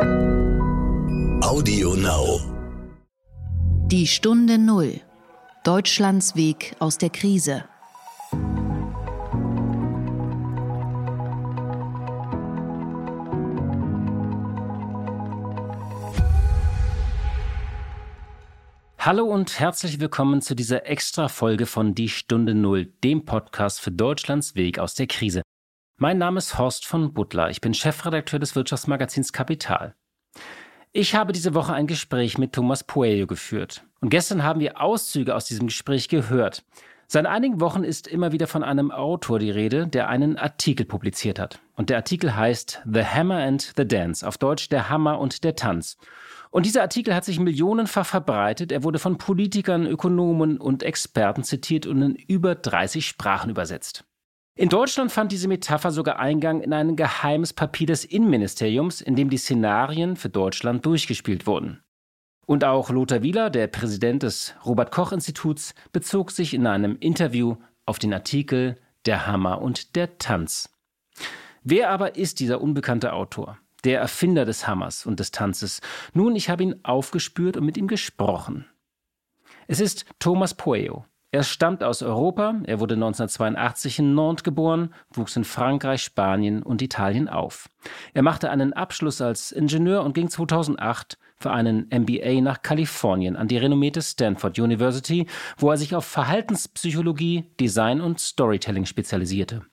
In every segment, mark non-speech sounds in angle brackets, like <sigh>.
Audio Now. Die Stunde Null. Deutschlands Weg aus der Krise. Hallo und herzlich willkommen zu dieser extra Folge von Die Stunde Null, dem Podcast für Deutschlands Weg aus der Krise. Mein Name ist Horst von Butler. Ich bin Chefredakteur des Wirtschaftsmagazins Kapital. Ich habe diese Woche ein Gespräch mit Thomas Puello geführt. Und gestern haben wir Auszüge aus diesem Gespräch gehört. Seit einigen Wochen ist immer wieder von einem Autor die Rede, der einen Artikel publiziert hat. Und der Artikel heißt The Hammer and the Dance, auf Deutsch Der Hammer und der Tanz. Und dieser Artikel hat sich millionenfach verbreitet. Er wurde von Politikern, Ökonomen und Experten zitiert und in über 30 Sprachen übersetzt. In Deutschland fand diese Metapher sogar Eingang in ein geheimes Papier des Innenministeriums, in dem die Szenarien für Deutschland durchgespielt wurden. Und auch Lothar Wieler, der Präsident des Robert Koch Instituts, bezog sich in einem Interview auf den Artikel Der Hammer und der Tanz. Wer aber ist dieser unbekannte Autor? der Erfinder des Hammers und des Tanzes. Nun, ich habe ihn aufgespürt und mit ihm gesprochen. Es ist Thomas Pueo. Er stammt aus Europa, er wurde 1982 in Nantes geboren, wuchs in Frankreich, Spanien und Italien auf. Er machte einen Abschluss als Ingenieur und ging 2008 für einen MBA nach Kalifornien an die renommierte Stanford University, wo er sich auf Verhaltenspsychologie, Design und Storytelling spezialisierte.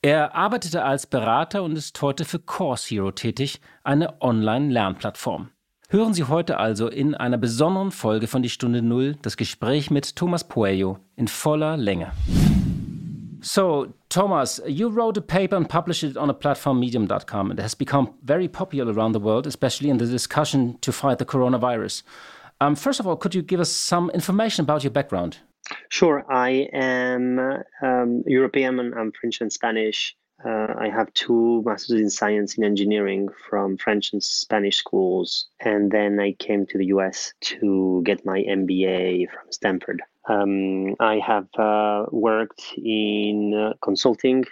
Er arbeitete als Berater und ist heute für Course Hero tätig, eine Online-Lernplattform. Hören Sie heute also in einer besonderen Folge von Die Stunde Null das Gespräch mit Thomas Puello in voller Länge. So, Thomas, you wrote a paper and published it on a platform medium.com. It has become very popular around the world, especially in the discussion to fight the coronavirus. Um, first of all, could you give us some information about your background? Sure. I am um, European and I'm French and Spanish. Uh, I have two masters in science in engineering from French and Spanish schools. And then I came to the US to get my MBA from Stanford. Um, I have uh, worked in uh, consulting.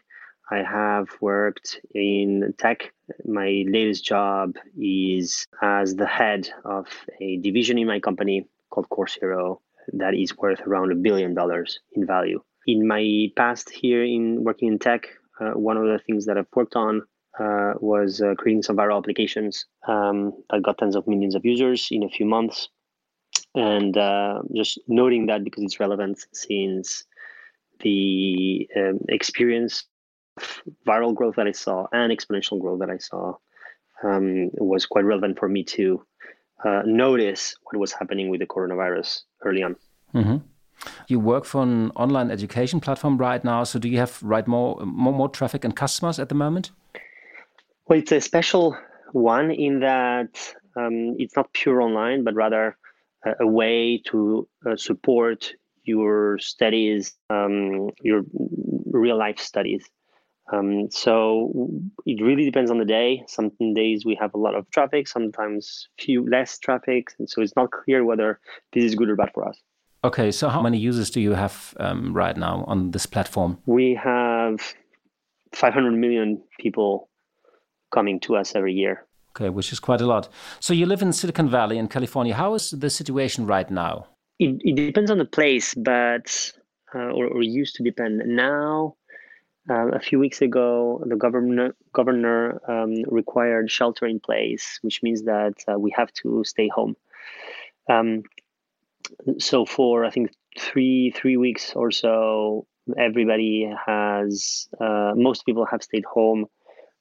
I have worked in tech. My latest job is as the head of a division in my company called Course Hero, that is worth around a billion dollars in value. In my past here in working in tech, one of the things that I've worked on uh, was uh, creating some viral applications um, that got tens of millions of users in a few months. And uh, just noting that because it's relevant since the um, experience viral growth that I saw and exponential growth that I saw um, was quite relevant for me to uh, notice what was happening with the coronavirus early on. Mm-hmm. You work for an online education platform right now. So do you have right more more, more traffic and customers at the moment? Well, it's a special one in that um, it's not pure online, but rather a, a way to uh, support your studies, um, your real life studies. Um, so it really depends on the day. Some days we have a lot of traffic, sometimes few less traffic, and so it's not clear whether this is good or bad for us. Okay, so how many users do you have um, right now on this platform? We have 500 million people coming to us every year. Okay, which is quite a lot. So you live in Silicon Valley in California. How is the situation right now? It, it depends on the place, but uh, or, or used to depend. Now uh, a few weeks ago, the governor governor um, required shelter in place, which means that uh, we have to stay home. Um, so for I think three three weeks or so, everybody has uh, most people have stayed home.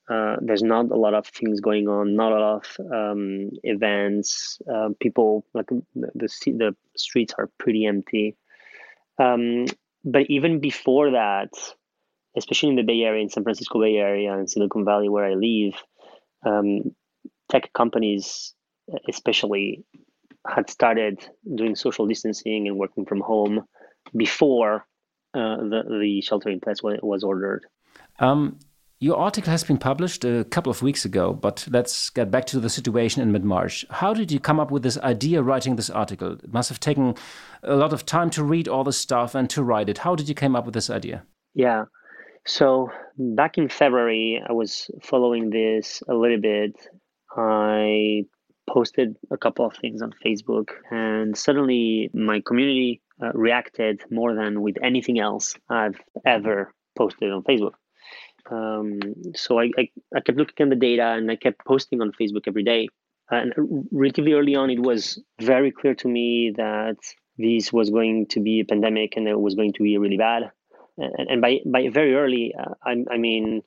Uh, there's not a lot of things going on, not a lot of um, events. Uh, people like the, the streets are pretty empty. Um, but even before that, especially in the Bay Area, in San Francisco Bay Area, and Silicon Valley, where I live, um, tech companies, especially, had started doing social distancing and working from home before uh, the the shelter in place was ordered. Um, your article has been published a couple of weeks ago, but let's get back to the situation in mid March. How did you come up with this idea writing this article? It must have taken a lot of time to read all the stuff and to write it. How did you come up with this idea? Yeah. So back in February, I was following this a little bit I posted a couple of things on Facebook, and suddenly my community uh, reacted more than with anything else I've ever posted on Facebook. Um, so I, I, I, kept looking at the data and I kept posting on Facebook every day. And relatively early on, it was very clear to me that this was going to be a pandemic and it was going to be really bad. And, and by, by very early, uh, I, I mean,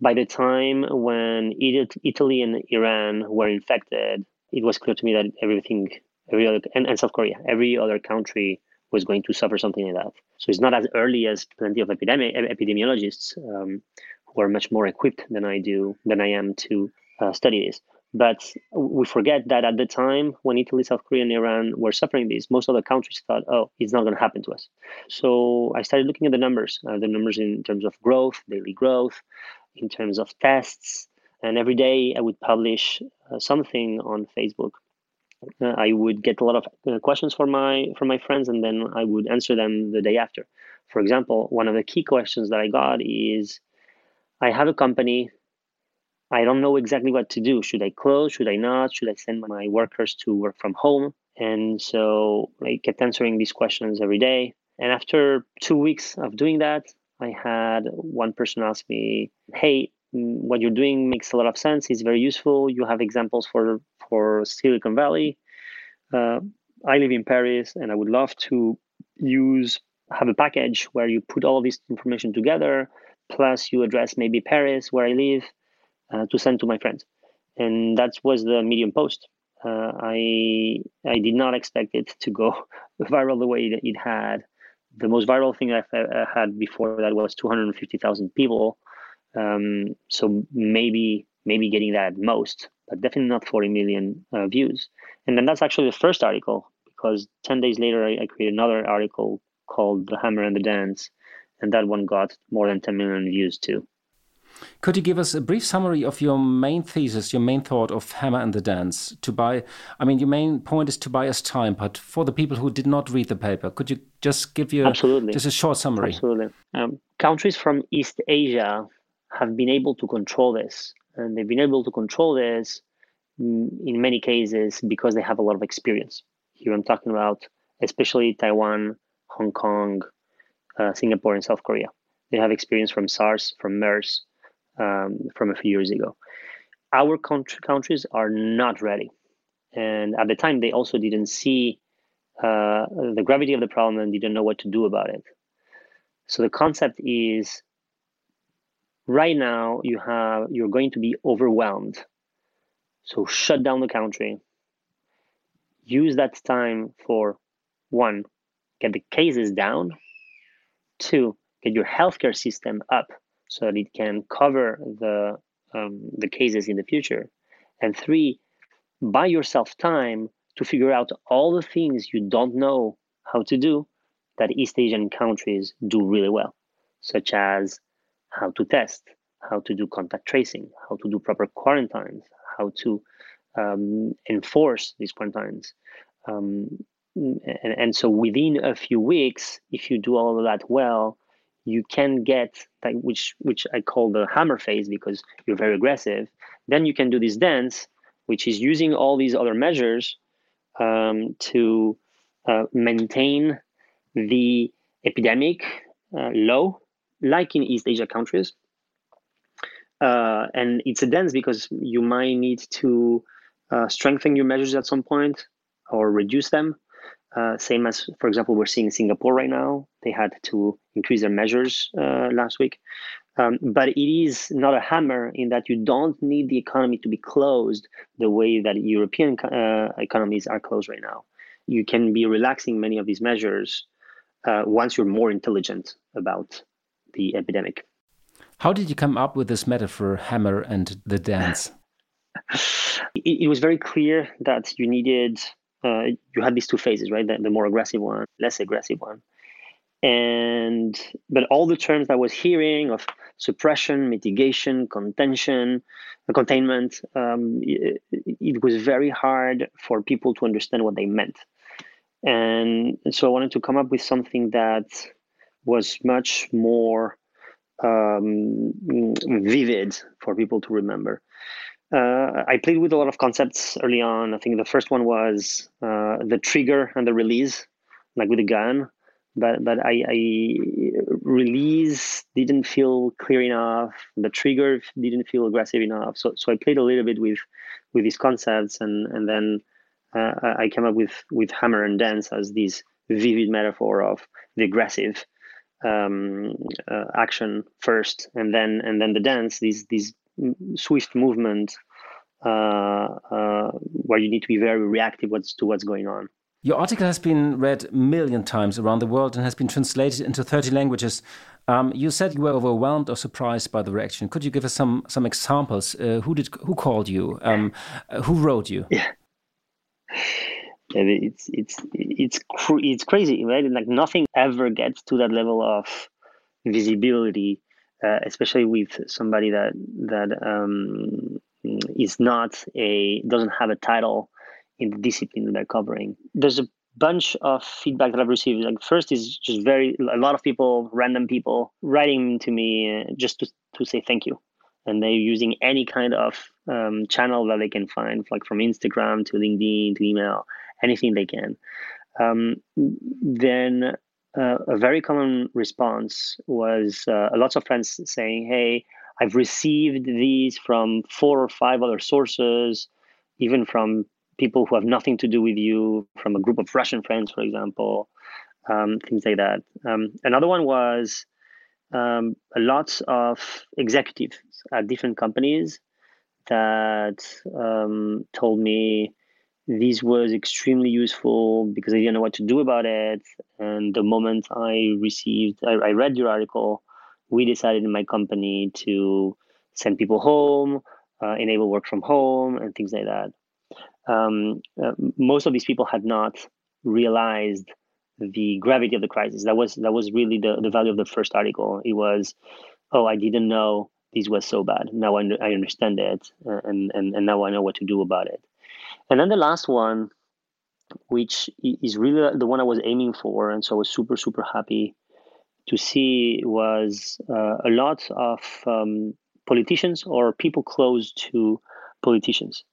by the time when Italy and Iran were infected, it was clear to me that everything, every other, and, and South Korea, every other country was going to suffer something like that. So it's not as early as plenty of epidemic epidemiologists um, who are much more equipped than I do than I am to uh, study this. But we forget that at the time when Italy, South Korea, and Iran were suffering this, most other countries thought, "Oh, it's not going to happen to us." So I started looking at the numbers, uh, the numbers in terms of growth, daily growth, in terms of tests, and every day I would publish uh, something on Facebook. Uh, I would get a lot of uh, questions from my from my friends, and then I would answer them the day after. For example, one of the key questions that I got is, I have a company. I don't know exactly what to do. Should I close? Should I not? Should I send my workers to work from home? And so I kept answering these questions every day. And after two weeks of doing that, I had one person ask me, "Hey, what you're doing makes a lot of sense. It's very useful. You have examples for for Silicon Valley. Uh, I live in Paris, and I would love to use have a package where you put all this information together, plus you address maybe Paris where I live, uh, to send to my friends." And that was the Medium post. Uh, I I did not expect it to go <laughs> viral the way that it had the most viral thing I've uh, had before that was 250,000 people. Um, so maybe maybe getting that most, but definitely not 40 million uh, views. And then that's actually the first article because 10 days later I, I created another article called "The Hammer and the Dance," and that one got more than 10 million views too. Could you give us a brief summary of your main thesis, your main thought of Hammer and the Dance? To buy, I mean, your main point is to buy us time, but for the people who did not read the paper, could you just give you Absolutely. just a short summary? Absolutely. Um, countries from East Asia have been able to control this, and they've been able to control this mm, in many cases because they have a lot of experience. Here I'm talking about especially Taiwan, Hong Kong, uh, Singapore, and South Korea. They have experience from SARS, from MERS, um, from a few years ago. Our country, countries are not ready. And at the time, they also didn't see uh, the gravity of the problem and didn't know what to do about it. So the concept is right now you have you're going to be overwhelmed. So shut down the country. Use that time for one, get the cases down. Two, get your healthcare system up so that it can cover the um, the cases in the future. And three, buy yourself time to figure out all the things you don't know how to do that East Asian countries do really well, such as how to test, how to do contact tracing, how to do proper quarantines, how to um, enforce these quarantines. Um, and, and so within a few weeks, if you do all of that well, you can get like which which I call the hammer phase because you're very aggressive. Then you can do this dance, which is using all these other measures um, to uh, maintain the epidemic uh, low, like in East Asia countries. Uh, and it's a dance because you might need to uh, strengthen your measures at some point or reduce them uh, same as, for example, we're seeing Singapore right now. They had to increase their measures uh, last week. Um, but it is not a hammer in that you don't need the economy to be closed the way that European uh, economies are closed right now. You can be relaxing many of these measures uh, once you're more intelligent about the epidemic. How did you come up with this metaphor, hammer and the dance? <laughs> it, it was very clear that you needed uh, you had these two phases, right? The, the more aggressive one, less aggressive one. And but all the terms I was hearing of suppression, mitigation, contention, containment, um, it, it was very hard for people to understand what they meant. And so I wanted to come up with something that was much more um, vivid for people to remember. uh, I played with a lot of concepts early on. I think the first one was uh, the trigger and the release, like with a gun. But but I, I release didn't feel clear enough. The trigger didn't feel aggressive enough. So so I played a little bit with with these concepts, and and then uh, I came up with with hammer and dance as this vivid metaphor of the aggressive um, uh, action first, and then and then the dance. These these swift movement uh, uh, where you need to be very reactive what's, to what's going on. Your article has been read a million times around the world and has been translated into 30 languages. Um, you said you were overwhelmed or surprised by the reaction. Could you give us some some examples? Uh, who did who called you? Um, who wrote you? Yeah. It's it's it's it's crazy, right? Like nothing ever gets to that level of visibility uh, especially with somebody that that um, is not a doesn't have a title in the discipline that they're covering. There's a bunch of feedback that I've received. Like first is just very a lot of people, random people, writing to me uh, just to to say thank you, and they're using any kind of um, channel that they can find, like from Instagram to LinkedIn to email, anything they can. Um, then uh, a very common response was uh, lots of friends saying, "Hey, I've received these from four or five other sources, even from people who have nothing to do with you, from a group of Russian friends, for example, um, things like that." Um, another one was um, a lot of executives at different companies that um, told me this was extremely useful because I didn't know what to do about it. And the moment I received, I, I read your article, we decided in my company to send people home, uh, enable work from home, and things like that. Um, uh, most of these people had not realized the gravity of the crisis. That was that was really the, the value of the first article. It was, oh, I didn't know this was so bad. Now I, I understand it, uh, and, and and now I know what to do about it. And then the last one, which is really the one I was aiming for, and so I was super super happy to see was uh, a lot of um, politicians or people close to politicians.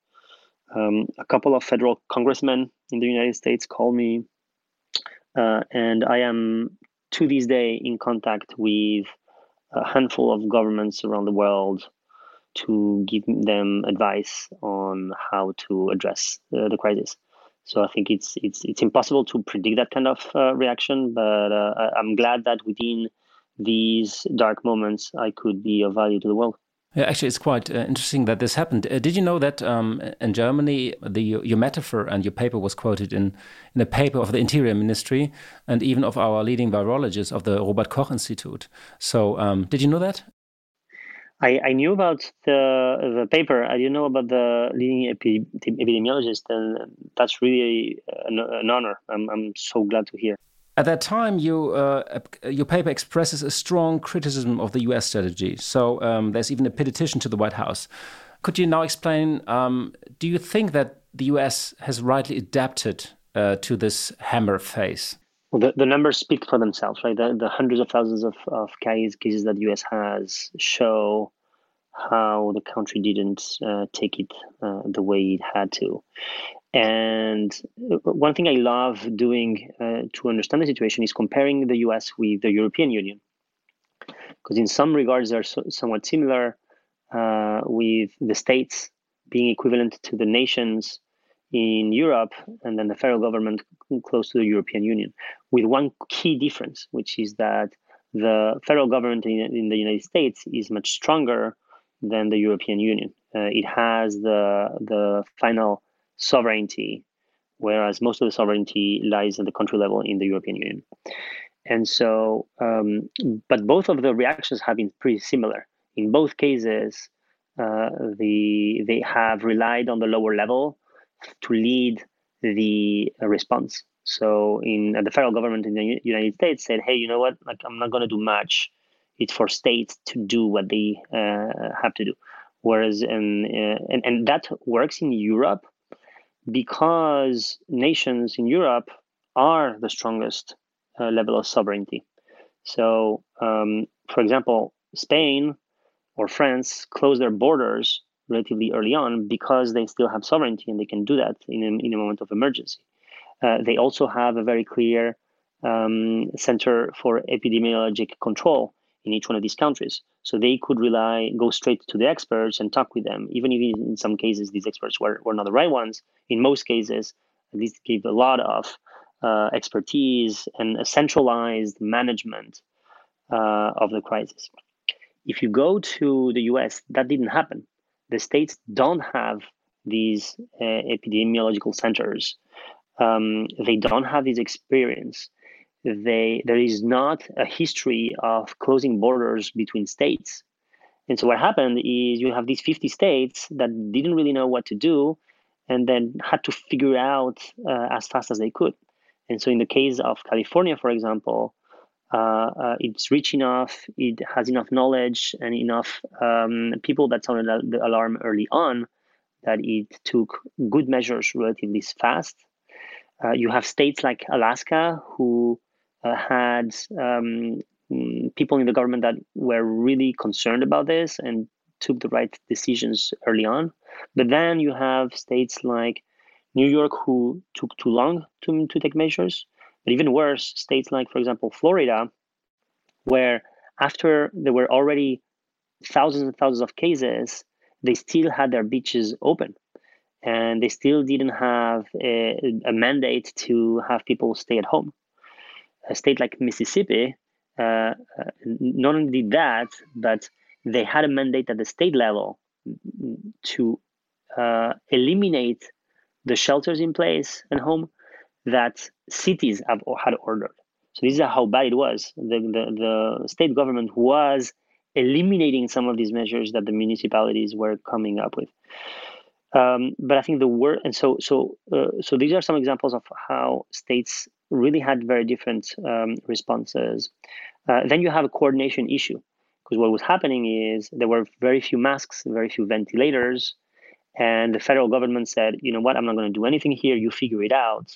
Um, a couple of federal congressmen in the United States called me, uh, and I am to this day in contact with a handful of governments around the world to give them advice on how to address uh, the crisis. So I think it's it's it's impossible to predict that kind of uh, reaction, but uh, I'm glad that within these dark moments, I could be of value to the world. Yeah, actually, it's quite uh, interesting that this happened. Uh, did you know that um, in Germany, the your metaphor and your paper was quoted in in a paper of the Interior Ministry and even of our leading virologist of the Robert Koch Institute? So, um, did you know that? I, I knew about the the paper. I didn't know about the leading epi- epidemiologist, and that's really an, an, honor. I'm I'm so glad to hear. At that time, you uh, your paper expresses a strong criticism of the U.S. strategy. So um, there's even a petition to the White House. Could you now explain? Um, do you think that the U.S. has rightly adapted uh, to this hammer phase? The, the numbers speak for themselves, right? The, the hundreds of thousands of, of cases, cases that the US has show how the country didn't uh, take it uh, the way it had to. And one thing I love doing uh, to understand the situation is comparing the US with the European Union. Because in some regards, they're so, somewhat similar, uh, with the states being equivalent to the nations in Europe and then the federal government close to the European Union, with one key difference, which is that the federal government in, in the United States is much stronger than the European Union. Uh, it has the the final sovereignty, whereas most of the sovereignty lies at the country level in the European Union. And so, um, but both of the reactions have been pretty similar. In both cases, uh, the they have relied on the lower level to lead the uh, response. So in uh, the federal government in the United States said, "Hey, you know what? Like I'm not going to do much. It's for states to do what they uh, have to do." Whereas in, uh, and and that works in Europe because nations in Europe are the strongest uh, level of sovereignty. So, um, for example, Spain or France close their borders relatively early on because they still have sovereignty and they can do that in a, in a moment of emergency. Uh, they also have a very clear um, center for epidemiologic control in each one of these countries. So they could rely, go straight to the experts and talk with them, even if in some cases these experts were, were not the right ones. In most cases, least gave a lot of uh, expertise and a centralized management uh, of the crisis. If you go to the US, that didn't happen. The states don't have these uh, epidemiological centers. Um, they don't have this experience they there is not a history of closing borders between states. And so what happened is you have these 50 states that didn't really know what to do and then had to figure out uh, as fast as they could. And so in the case of California, for example, it's rich enough, it has enough knowledge and enough um, people that sounded the alarm early on that it took good measures relatively fast. Uh, you have states like Alaska who uh, had um, mm, people in the government that were really concerned about this and took the right decisions early on. But then you have states like New York who took too long to, to take measures. But even worse, states like, for example, Florida, where after there were already thousands and thousands of cases, they still had their beaches open. And they still didn't have a, a mandate to have people stay at home a state like Mississippi uh, uh, not only did that, but they had a mandate at the state level to uh, eliminate the shelters in place and home that cities have had ordered. So this is how bad it was. The, the, the state government was eliminating some of these measures that the municipalities were coming up with. Um, but I think the word and so so uh, so these are some examples of how states really had very different um, responses. Uh, then you have a coordination issue because what was happening is there were very few masks, very few ventilators, and the federal government said, you know what, I'm not going to do anything here. You figure it out.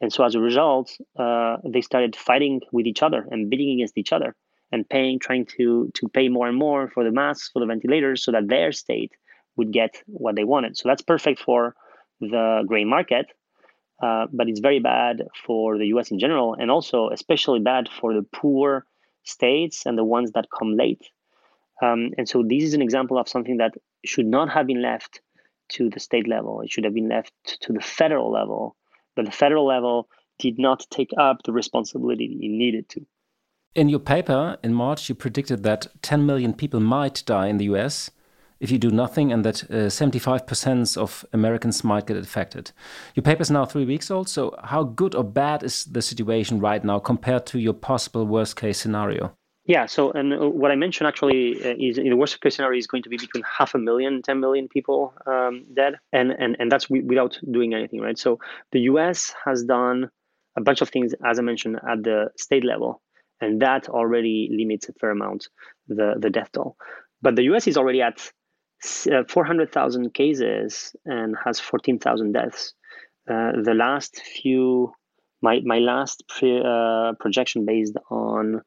And so as a result, uh, they started fighting with each other and bidding against each other and paying, trying to to pay more and more for the masks, for the ventilators, so that their state would get what they wanted. So that's perfect for the gray market uh, but it's very bad for the US in general, and also especially bad for the poor states and the ones that come late. Um, and so this is an example of something that should not have been left to the state level. It should have been left to the federal level, but the federal level did not take up the responsibility it needed to. In your paper in March, you predicted that 10 million people might die in the US if you do nothing, and that uh, 75% of Americans might get affected. Your paper is now three weeks old, so how good or bad is the situation right now compared to your possible worst case scenario? Yeah, so and uh, what I mentioned actually uh, is in the worst case scenario is going to be between half a million, 10 million people um, dead, and and and that's without doing anything, right? So the U.S. has done a bunch of things, as I mentioned, at the state level, and that already limits a fair amount the the death toll. But the U.S. is already at uh, 400,000 cases and has 14,000 deaths. Uh, the last few, my, my last pre, uh, projection based on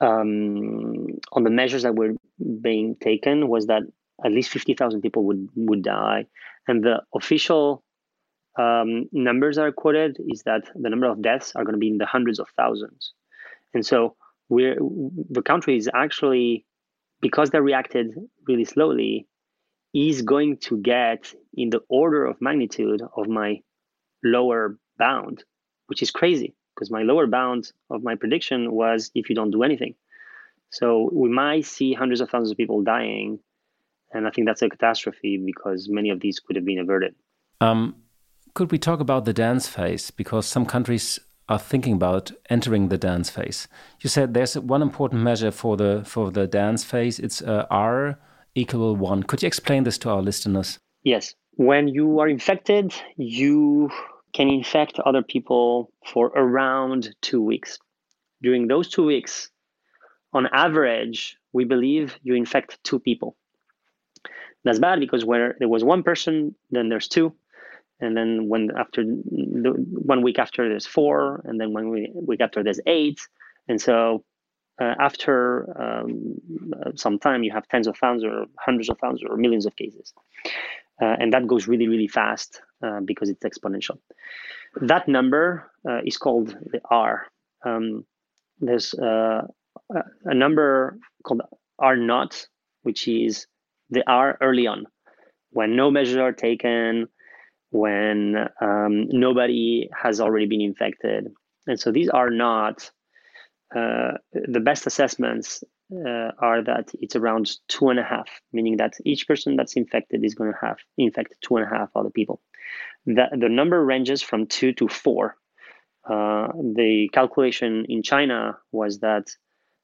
um, on the measures that were being taken was that at least 50,000 people would, would die. And the official um, numbers that are quoted is that the number of deaths are going to be in the hundreds of thousands. And so we're, the country is actually, because they reacted really slowly, is going to get in the order of magnitude of my lower bound, which is crazy because my lower bound of my prediction was if you don't do anything. So we might see hundreds of thousands of people dying. And I think that's a catastrophe because many of these could have been averted. Um, could we talk about the dance phase? Because some countries are thinking about entering the dance phase. You said there's one important measure for the for the dance phase. It's uh, R equal one. Could you explain this to our listeners? Yes. When you are infected, you can infect other people for around two weeks. During those two weeks, on average, we believe you infect two people. That's bad because where there was one person, then there's two, and then when after the, one week after there's four, and then one week after there's eight, and so uh, after um, some time, you have tens of thousands or hundreds of thousands or millions of cases. Uh, and that goes really, really fast uh, because it's exponential. That number uh, is called the R. Um, there's uh, a number called R naught, which is the R early on, when no measures are taken, when um, nobody has already been infected. And so these are not uh, the best assessments uh, are that it's around two and a half, meaning that each person that's infected is going to have infect two and a half other people. The, the number ranges from two to four. Uh, the calculation in China was that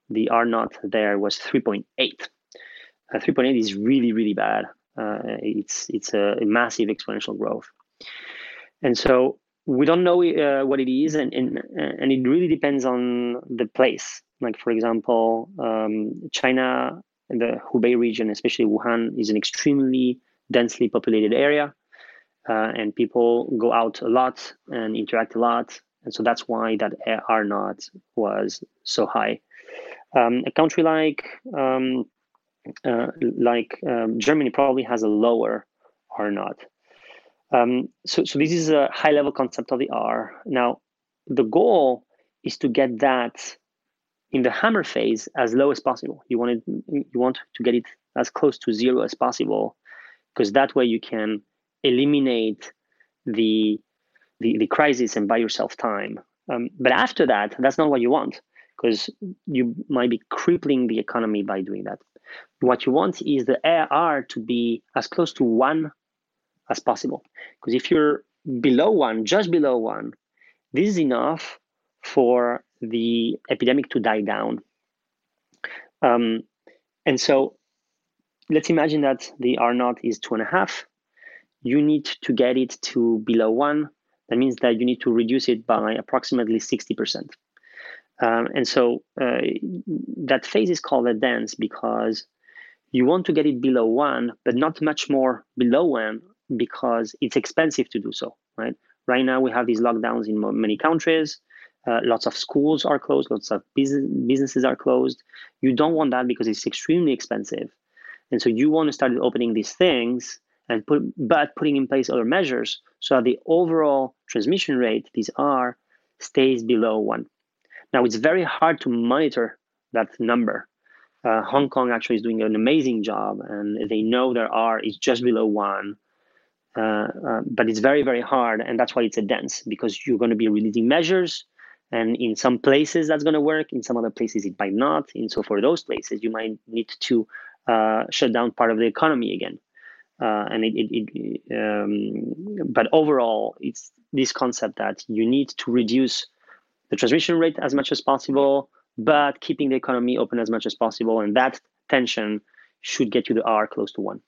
the R naught there was 3.8. Uh, 3.8 is really, really bad. Uh, it's it's a, a, massive exponential growth. And so we don't know uh, what it is, and, and, and it really depends on the place. Like, for example, um, China, the Hubei region, especially Wuhan, is an extremely densely populated area. Uh, and people go out a lot and interact a lot. And so that's why that R naught was so high. Um, a country like um, uh, like um, Germany probably has a lower R naught. Um, so, so this is a high level concept of the R. Now, the goal is to get that in the hammer phase as low as possible. You want it, you want to get it as close to zero as possible, because that way you can eliminate the the, the crisis and buy yourself time. Um, but after that, that's not what you want, because you might be crippling the economy by doing that. What you want is the R to be as close to one as possible. Because if you're below one, just below one, this is enough for the epidemic to die down. Um, and so let's imagine that the R naught is two and a half. You need to get it to below one. That means that you need to reduce it by approximately 60%. Um, and so uh, that phase is called a dance because you want to get it below one, but not much more below one because it's expensive to do so, right? Right now, we have these lockdowns in many countries. Uh, lots of schools are closed, lots of business, businesses are closed. You don't want that because it's extremely expensive. And so you want to start opening these things and put, but putting in place other measures so that the overall transmission rate, these R, stays below one. Now, it's very hard to monitor that number. Uh, Hong Kong actually is doing an amazing job, and they know their R is just below one. Uh, uh, but it's very, very hard, and that's why it's a dance because you're going to be releasing measures, and in some places that's going to work, in some other places it might not. And so for those places, you might need to uh, shut down part of the economy again. Uh, and it, it, it um, but overall, it's this concept that you need to reduce the transmission rate as much as possible, but keeping the economy open as much as possible, and that tension should get you the R close to one.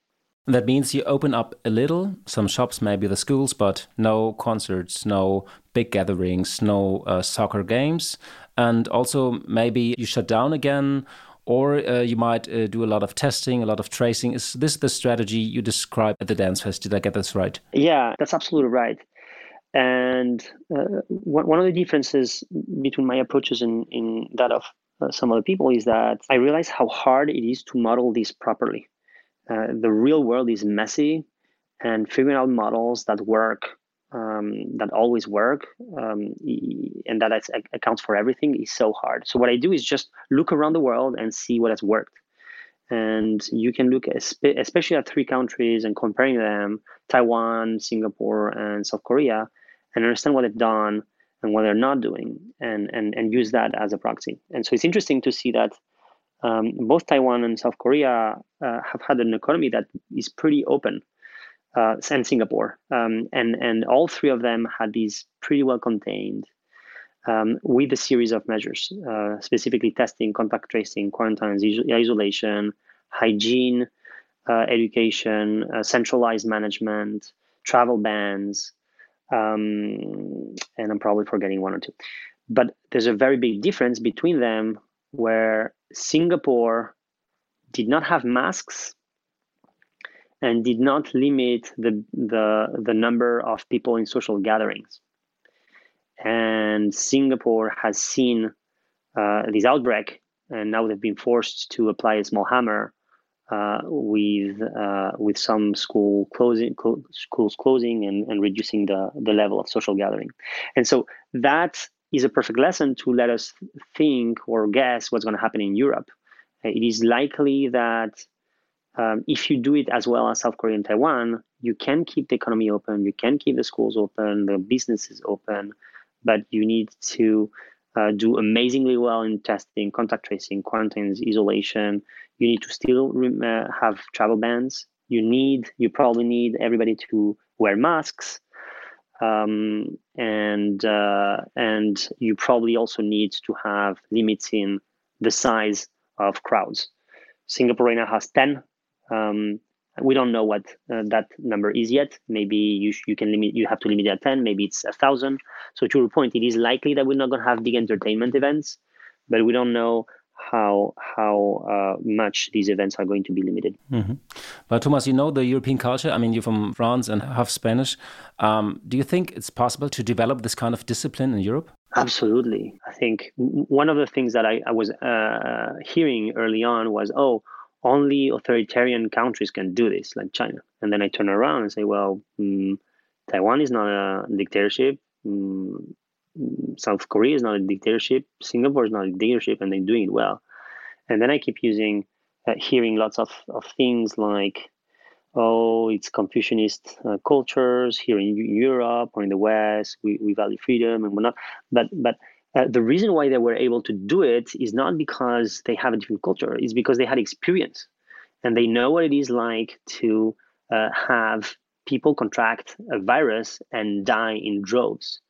That means you open up a little, some shops, maybe the schools, but no concerts, no big gatherings, no uh, soccer games. And also, maybe you shut down again, or uh, you might uh, do a lot of testing, a lot of tracing. Is this the strategy you described at the dance phase? Did I get this right? Yeah, that's absolutely right. And uh, one of the differences between my approaches and in, in that of uh, some other people is that I realize how hard it is to model this properly. Uh, the real world is messy, and figuring out models that work, um, that always work, um, and that accounts for everything is so hard. So what I do is just look around the world and see what has worked. And you can look especially at three countries and comparing them: Taiwan, Singapore, and South Korea, and understand what they've done and what they're not doing, and and and use that as a proxy. And so it's interesting to see that um, both Taiwan and South Korea uh, have had an economy that is pretty open, uh, and Singapore, um, and and all three of them had these pretty well contained um, with a series of measures, uh, specifically testing, contact tracing, quarantines, isolation, hygiene, uh, education, uh, centralized management, travel bans, um, and I'm probably forgetting one or two. But there's a very big difference between them where Singapore did not have masks and did not limit the, the, the number of people in social gatherings. And Singapore has seen uh, this outbreak and now they've been forced to apply a small hammer uh, with uh, with some school closing clo- schools closing and, and reducing the, the level of social gathering and so that is a perfect lesson to let us think or guess what's going to happen in europe it is likely that um, if you do it as well as south korea and taiwan you can keep the economy open you can keep the schools open the businesses open but you need to uh, do amazingly well in testing, contact tracing, quarantines, isolation. You need to still uh, have travel bans. You need, you probably need everybody to wear masks, um, and uh, and you probably also need to have limits in the size of crowds. Singapore now has ten. Um, we don't know what uh, that number is yet. Maybe you you can limit you have to limit it at ten. Maybe it's a thousand. So to your point, it is likely that we're not going to have big entertainment events, but we don't know how how uh, much these events are going to be limited. Mm-hmm. But Thomas, you know the European culture. I mean, you're from France and half Spanish. Um, do you think it's possible to develop this kind of discipline in Europe? Absolutely. I think one of the things that I, I was uh, hearing early on was, oh only authoritarian countries can do this, like China. And then I turn around and say, well, mm, Taiwan is not a dictatorship. Mm, South Korea is not a dictatorship. Singapore is not a dictatorship, and they're doing it well. And then I keep using, uh, hearing lots of, of things like, oh, it's Confucianist uh, cultures here in Europe or in the West. We, we value freedom and whatnot. But but uh, the reason why they were able to do it is not because they have a different culture, it's because they had experience and they know what it is like to uh, have people contract a virus and die in droves.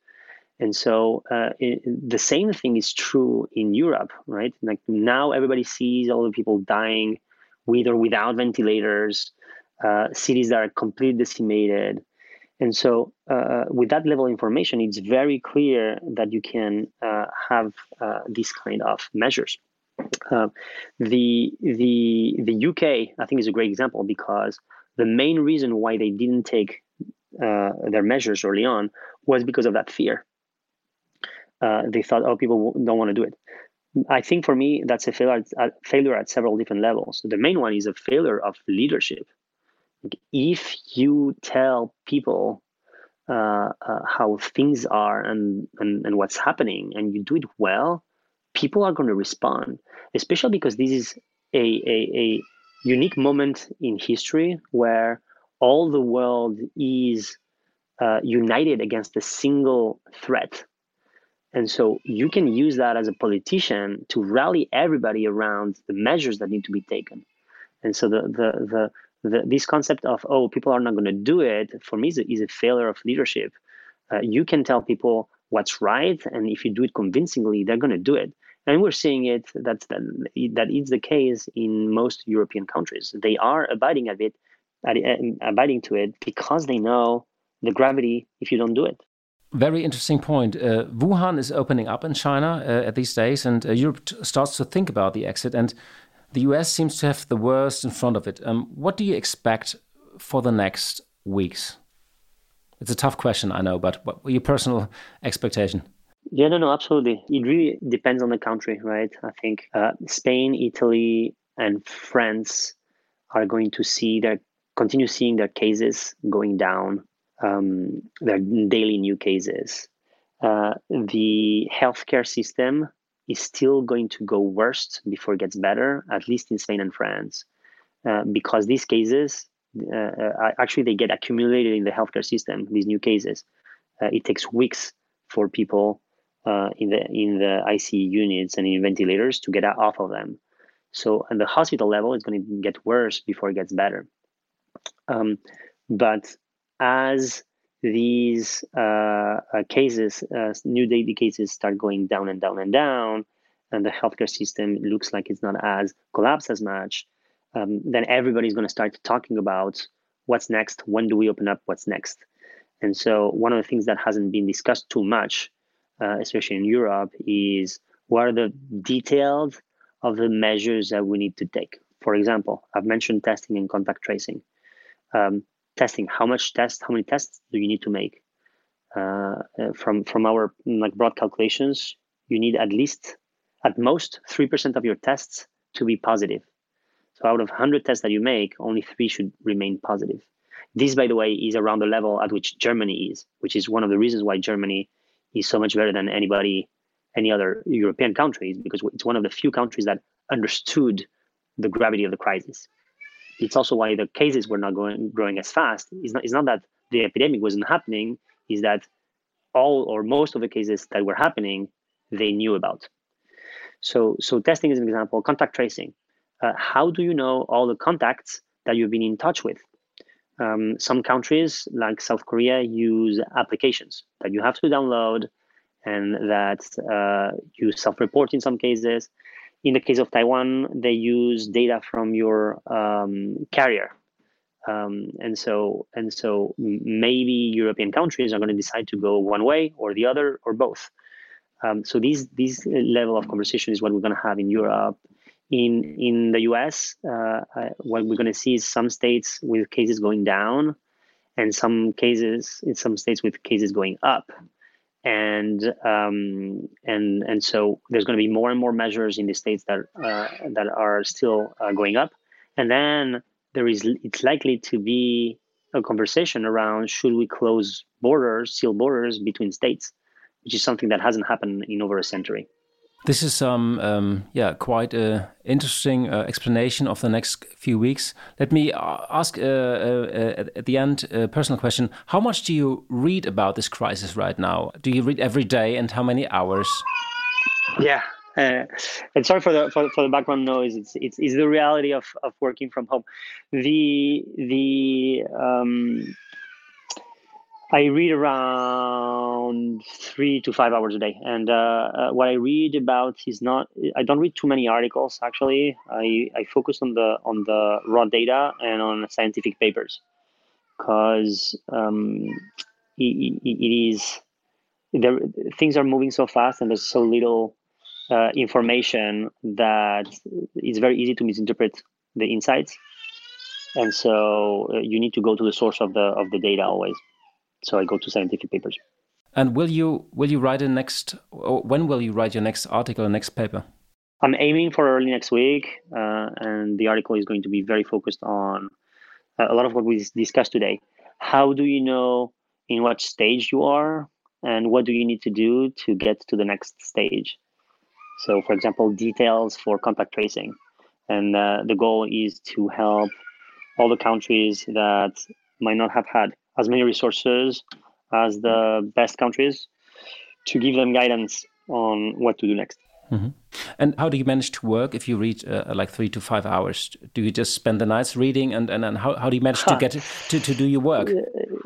And so uh, it, the same thing is true in Europe, right? Like now everybody sees all the people dying with or without ventilators, uh, cities that are completely decimated, and so, uh, with that level of information, it's very clear that you can uh, have uh, these kind of measures. Uh, the the the UK, I think, is a great example because the main reason why they didn't take their measures early on was because of that fear. Uh, they thought, "Oh, people don't want to do it." I think for me, that's a failure, a failure at several different levels. The main one is a failure of leadership if you tell people uh, uh, how things are and, and, and what's happening and you do it well, people are going to respond, especially because this is a, a, a unique moment in history where all the world is uh, united against a single threat. And so you can use that as a politician to rally everybody around the measures that need to be taken. And so the, the, the, the, this concept of oh people are not going to do it for me is a, is a failure of leadership. Uh, you can tell people what's right and if you do it convincingly they're going to do it. And we're seeing it that, that that is the case in most european countries. They are abiding of it abiding to it because they know the gravity if you don't do it very interesting point. Uh, Wuhan is opening up in China uh, at these days, and uh, Europe starts to think about the exit. And the US seems to have the worst in front of it. Um, what do you expect for the next weeks? It's a tough question, I know, but what your personal expectation? Yeah, no, no, absolutely. It really depends on the country, right? I think uh, Spain, Italy, and France are going to see their continue seeing their cases going down, um, are daily new cases. Uh, the healthcare system is still going to go worst before it gets better, at least in Spain and France, uh, because these cases uh, uh actually they get accumulated in the healthcare system. These new cases, uh, it takes weeks for people uh, in the in the ICU units and in ventilators to get off of them. So at the hospital level, it's going to get worse before it gets better. Um, but as these uh, uh, cases, uh, new daily cases, start going down and down and down, and the healthcare system looks like it's not as collapsed as much, um, then everybody's going to start talking about what's next. When do we open up? What's next? And so, one of the things that hasn't been discussed too much, uh, especially in Europe, is what are the details of the measures that we need to take. For example, I've mentioned testing and contact tracing. Um, testing how much tests how many tests do you need to make uh, uh, from from our like broad calculations you need at least at most 3% of your tests to be positive. So out of 100 tests that you make, only three should remain positive. This, by the way, is around the level at which Germany is, which is one of the reasons why Germany is so much better than anybody, any other European countries, because it's one of the few countries that understood the gravity of the crisis. It's also why the cases were not going growing as fast. It's not, it's not that the epidemic wasn't happening, is that all or most of the cases that were happening, they knew about. So, so testing is an example. Contact tracing. Uh, how do you know all the contacts that you've been in touch with? Um, some countries, like South Korea, use applications that you have to download and that uh, you self-report in some cases. In the case of Taiwan, they use data from your um, carrier, um, and so and so maybe European countries are going to decide to go one way or the other or both. Um, so these these level of conversation is what we're going to have in Europe. In in the U.S., uh, what we're going to see is some states with cases going down, and some cases in some states with cases going up, and um, and and so there's going to be more and more measures in the states that uh, that are still uh, going up, and then there is it's likely to be a conversation around should we close borders, seal borders between states which is something that hasn't happened in over a century. This is um, um, yeah quite a interesting uh, explanation of the next few weeks. Let me uh, ask uh, uh, at the end a personal question: How much do you read about this crisis right now? Do you read every day, and how many hours? Yeah, uh, and sorry for the for, for, the background noise. It's, it's it's the reality of of working from home. The the um, I read around three to five hours a day, and uh, uh, what I read about is not. I don't read too many articles. Actually, I, I focus on the on the raw data and on scientific papers, because um, it, it is there. Things are moving so fast, and there's so little uh, information that it's very easy to misinterpret the insights, and so uh, you need to go to the source of the of the data always so I go to scientific papers. And will you will you write a next? when will you write your next article, or next paper? I'm aiming for early next week, uh, and the article is going to be very focused on uh, a lot of what we discussed today. How do you know in what stage you are, and what do you need to do to get to the next stage? So, for example, details for contact tracing, and uh, the goal is to help all the countries that might not have had as many resources as the best countries to give them guidance on what to do next. Mm-hmm. And how do you manage to work if you read uh, like three to five hours? Do you just spend the nights reading, and and, and how, how do you manage to <laughs> get to, to do your work?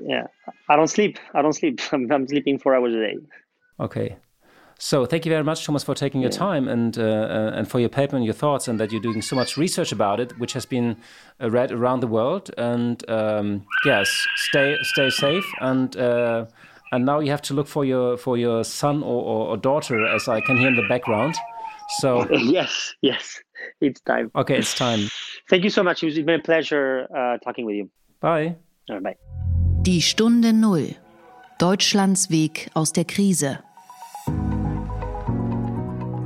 Yeah, I don't sleep. I don't sleep. <laughs> I'm, I'm sleeping four hours a day. Okay, so thank you very much, Thomas, for taking your time and uh, uh, and for your paper and your thoughts, and that you're doing so much research about it, which has been uh, read around the world. And um, yes, stay stay safe. And uh, and now you have to look for your for your son or, or, or daughter, as I can hear in the background. So <laughs> yes, yes, it's time. Okay, it's time. Thank you so much. It's been a pleasure uh, talking with you. Bye. Right, bye. Die Stunde Null. Deutschlands Weg aus der Krise.